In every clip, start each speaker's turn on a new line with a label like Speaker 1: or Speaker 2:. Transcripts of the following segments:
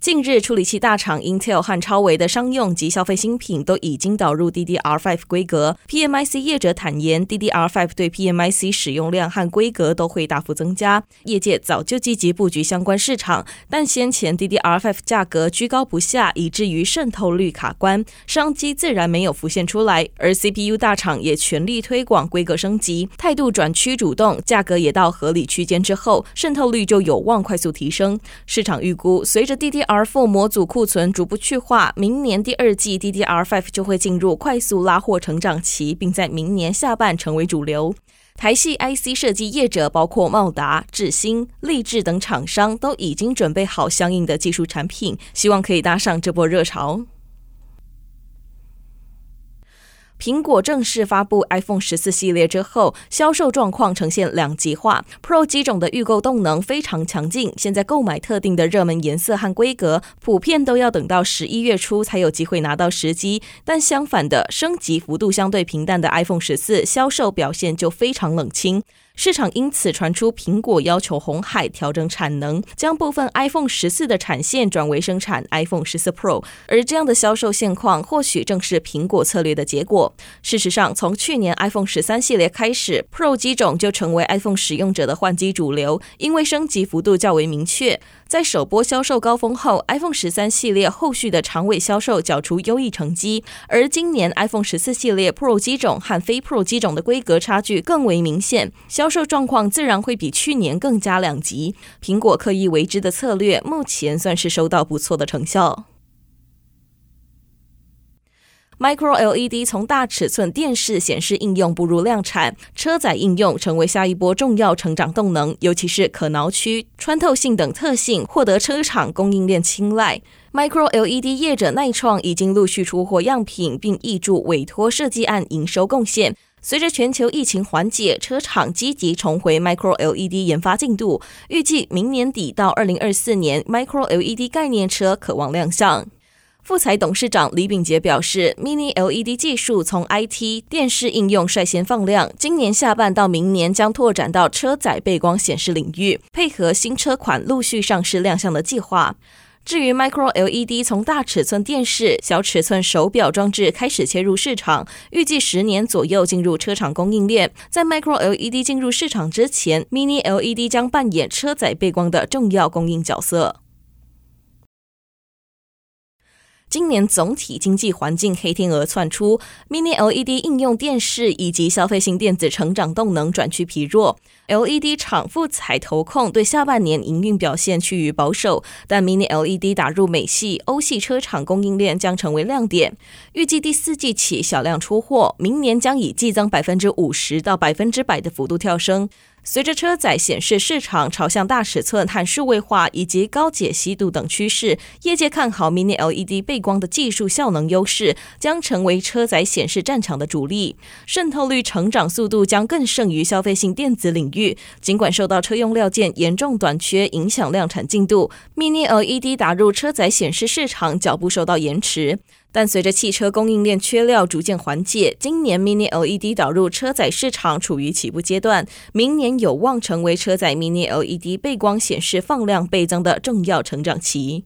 Speaker 1: 近日，处理器大厂 Intel 和超微的商用及消费新品都已经导入 DDR5 规格。PMIC 业者坦言，DDR5 对 PMIC 使用量和规格都会大幅增加。业界早就积极布局相关市场，但先前 DDR5 价格居高不下，以至于渗透率卡关，商机自然没有浮现出来。而 CPU 大厂也全力推广规格升级，态度转趋主动，价格也到合理区间之后，渗透率就有望快速提升。市场预估，随着 DDR DDR4 模组库存逐步去化，明年第二季 DDR5 就会进入快速拉货成长期，并在明年下半成为主流。台系 IC 设计业者包括茂达、智新、力智等厂商都已经准备好相应的技术产品，希望可以搭上这波热潮。苹果正式发布 iPhone 十四系列之后，销售状况呈现两极化。Pro 机种的预购动能非常强劲，现在购买特定的热门颜色和规格，普遍都要等到十一月初才有机会拿到时机。但相反的，升级幅度相对平淡的 iPhone 十四销售表现就非常冷清。市场因此传出苹果要求红海调整产能，将部分 iPhone 十四的产线转为生产 iPhone 十四 Pro，而这样的销售现况或许正是苹果策略的结果。事实上，从去年 iPhone 十三系列开始，Pro 机种就成为 iPhone 使用者的换机主流，因为升级幅度较为明确。在首波销售高峰后，iPhone 十三系列后续的长尾销售缴出优异成绩，而今年 iPhone 十四系列 Pro 机种和非 Pro 机种的规格差距更为明显，销销售状况自然会比去年更加两极。苹果刻意为之的策略，目前算是收到不错的成效。Micro LED 从大尺寸电视显示应用步入量产，车载应用成为下一波重要成长动能，尤其是可挠区、穿透性等特性获得车厂供应链青睐。Micro LED 业者耐创已经陆续出货样品，并挹注委托设计案营收贡献。随着全球疫情缓解，车厂积极重回 Micro LED 研发进度，预计明年底到二零二四年，Micro LED 概念车可望亮相。富采董事长李秉杰表示，Mini LED 技术从 IT 电视应用率先放量，今年下半到明年将拓展到车载背光显示领域，配合新车款陆续上市亮相的计划。至于 Micro LED 从大尺寸电视、小尺寸手表装置开始切入市场，预计十年左右进入车厂供应链。在 Micro LED 进入市场之前，Mini LED 将扮演车载背光的重要供应角色。今年总体经济环境黑天鹅窜出，Mini LED 应用电视以及消费性电子成长动能转趋疲弱。LED 厂富采投控对下半年营运表现趋于保守，但 Mini LED 打入美系、欧系车厂供应链将成为亮点。预计第四季起小量出货，明年将以季增百分之五十到百分之百的幅度跳升。随着车载显示市场朝向大尺寸和数位化以及高解析度等趋势，业界看好 Mini LED 背光的技术效能优势将成为车载显示战场的主力，渗透率成长速度将更胜于消费性电子领域。尽管受到车用料件严重短缺影响量产进度，Mini LED 打入车载显示市场脚步受到延迟。但随着汽车供应链缺料逐渐缓解，今年 Mini LED 导入车载市场处于起步阶段，明年有望成为车载 Mini LED 背光显示放量倍增的重要成长期。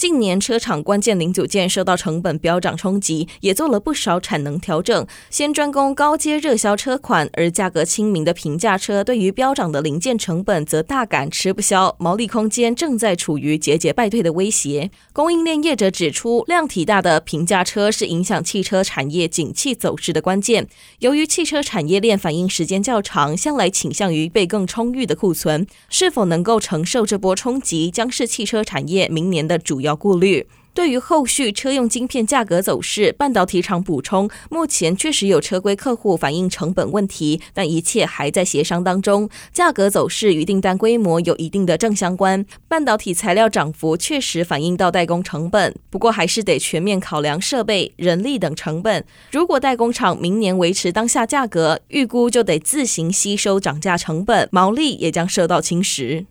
Speaker 1: 近年车厂关键零组件受到成本飙涨冲击，也做了不少产能调整，先专攻高阶热销车款，而价格亲民的平价车对于飙涨的零件成本则大感吃不消，毛利空间正在处于节节败退的威胁。供应链业者指出，量体大的平价车是影响汽车产业景气走势的关键。由于汽车产业链反应时间较长，向来倾向于备更充裕的库存，是否能够承受这波冲击，将是汽车产业明年的主要要。顾虑。对于后续车用晶片价格走势，半导体厂补充，目前确实有车规客户反映成本问题，但一切还在协商当中。价格走势与订单规模有一定的正相关。半导体材料涨幅确实反映到代工成本，不过还是得全面考量设备、人力等成本。如果代工厂明年维持当下价格，预估就得自行吸收涨价成本，毛利也将受到侵蚀。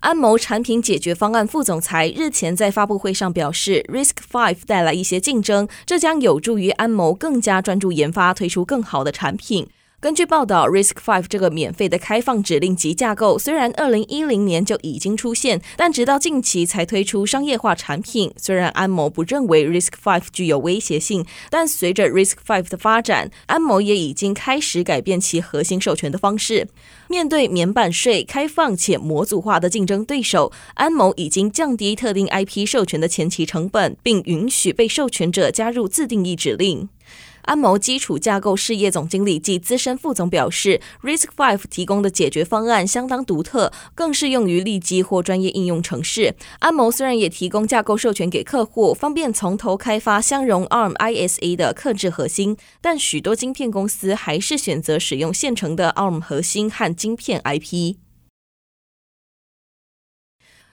Speaker 1: 安谋产品解决方案副总裁日前在发布会上表示，Risk Five 带来一些竞争，这将有助于安谋更加专注研发，推出更好的产品。根据报道，Risk Five 这个免费的开放指令集架构虽然二零一零年就已经出现，但直到近期才推出商业化产品。虽然安谋不认为 Risk Five 具有威胁性，但随着 Risk Five 的发展，安谋也已经开始改变其核心授权的方式。面对免版税、开放且模组化的竞争对手，安谋已经降低特定 IP 授权的前期成本，并允许被授权者加入自定义指令。安谋基础架构事业总经理暨资深副总表示，Risk Five 提供的解决方案相当独特，更适用于利基或专业应用程式。安谋虽然也提供架构授权给客户，方便从头开发相容 ARM ISA 的克制核心，但许多晶片公司还是选择使用现成的 ARM 核心和晶片 IP。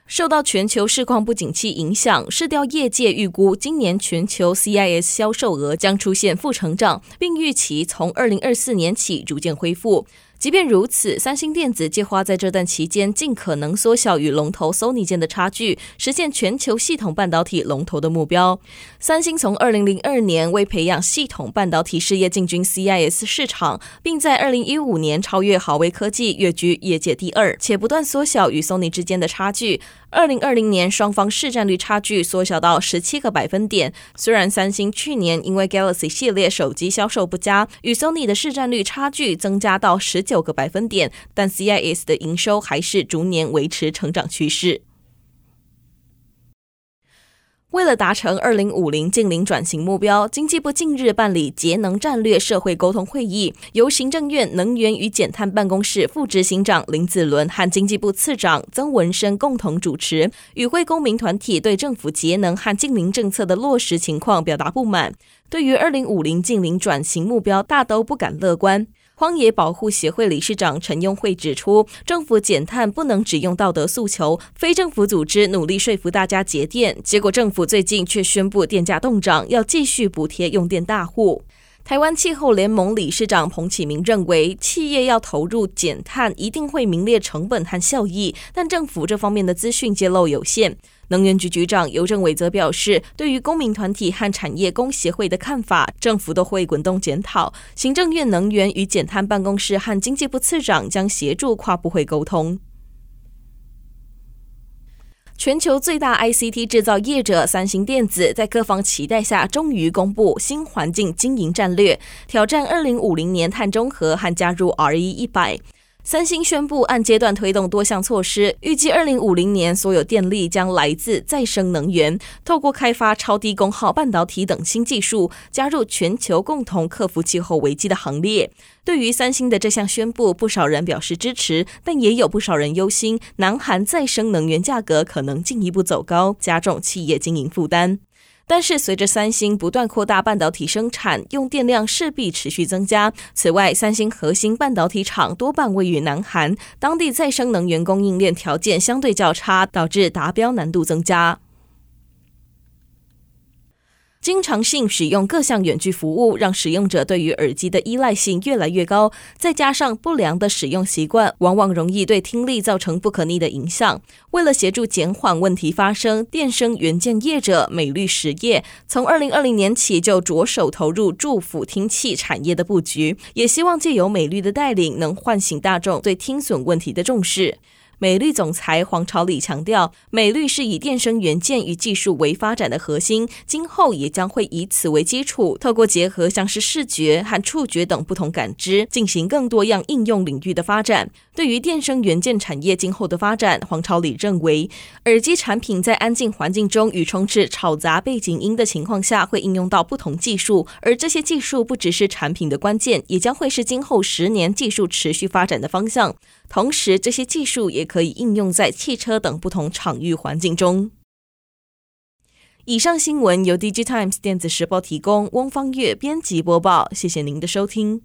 Speaker 1: 受到全球市况不景气影响，市调业界预估今年全球 CIS 销售额将出现负成长，并预期从二零二四年起逐渐恢复。即便如此，三星电子计划在这段期间尽可能缩小与龙头 Sony 间的差距，实现全球系统半导体龙头的目标。三星从二零零二年为培养系统半导体事业进军 CIS 市场，并在二零一五年超越豪威科技，跃居业界第二，且不断缩小与 Sony 之间的差距。二零二零年，双方市占率差距缩小到十七个百分点。虽然三星去年因为 Galaxy 系列手机销售不佳，与 Sony 的市占率差距增加到十九个百分点，但 CIS 的营收还是逐年维持成长趋势。为了达成二零五零净零转型目标，经济部近日办理节能战略社会沟通会议，由行政院能源与减碳办公室副执行长林子伦和经济部次长曾文生共同主持。与会公民团体对政府节能和净零政策的落实情况表达不满，对于二零五零净零转型目标大都不敢乐观。荒野保护协会理事长陈庸惠指出，政府减碳不能只用道德诉求，非政府组织努力说服大家节电，结果政府最近却宣布电价动涨，要继续补贴用电大户。台湾气候联盟理事长彭启明认为，企业要投入减碳，一定会名列成本和效益，但政府这方面的资讯揭露有限。能源局局长尤政伟则表示，对于公民团体和产业工协会的看法，政府都会滚动检讨。行政院能源与减碳办公室和经济部次长将协助跨部会沟通。全球最大 ICT 制造业者三星电子，在各方期待下，终于公布新环境经营战略，挑战二零五零年碳中和和加入 RE 一百。三星宣布按阶段推动多项措施，预计二零五零年所有电力将来自再生能源。透过开发超低功耗半导体等新技术，加入全球共同克服气候危机的行列。对于三星的这项宣布，不少人表示支持，但也有不少人忧心，南韩再生能源价格可能进一步走高，加重企业经营负担。但是，随着三星不断扩大半导体生产，用电量势必持续增加。此外，三星核心半导体厂多半位于南韩，当地再生能源供应链条件相对较差，导致达标难度增加。经常性使用各项远距服务，让使用者对于耳机的依赖性越来越高。再加上不良的使用习惯，往往容易对听力造成不可逆的影响。为了协助减缓问题发生，电声元件业者美律实业从二零二零年起就着手投入助辅听器产业的布局，也希望借由美律的带领，能唤醒大众对听损问题的重视。美律总裁黄朝礼强调，美律是以电声元件与技术为发展的核心，今后也将会以此为基础，透过结合像是视觉和触觉等不同感知，进行更多样应用领域的发展。对于电声元件产业今后的发展，黄朝礼认为，耳机产品在安静环境中与充斥吵杂背景音的情况下，会应用到不同技术，而这些技术不只是产品的关键，也将会是今后十年技术持续发展的方向。同时，这些技术也可以应用在汽车等不同场域环境中。以上新闻由 DigiTimes 电子时报提供，翁方月编辑播报。谢谢您的收听。